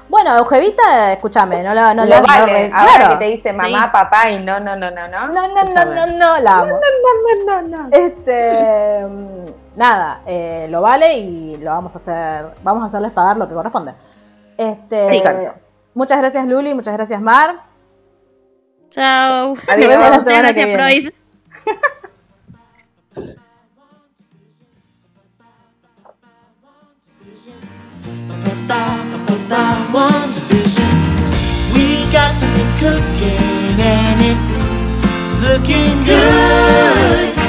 Bueno, Eugevita, escúchame, no la no Lo vale. no- Ahora claro. que te dice mamá, papá y no, no, no, no, no. No, no, no, Escúchame. no, no, la amo. No, no, no. Este, mm, nada, eh, lo vale y lo vamos a hacer, vamos a hacerles pagar lo que corresponde. Este, sí, muchas gracias Luli, muchas gracias Mar. Chao. Adiós. Gracias Freud. We got something cooking and looking good.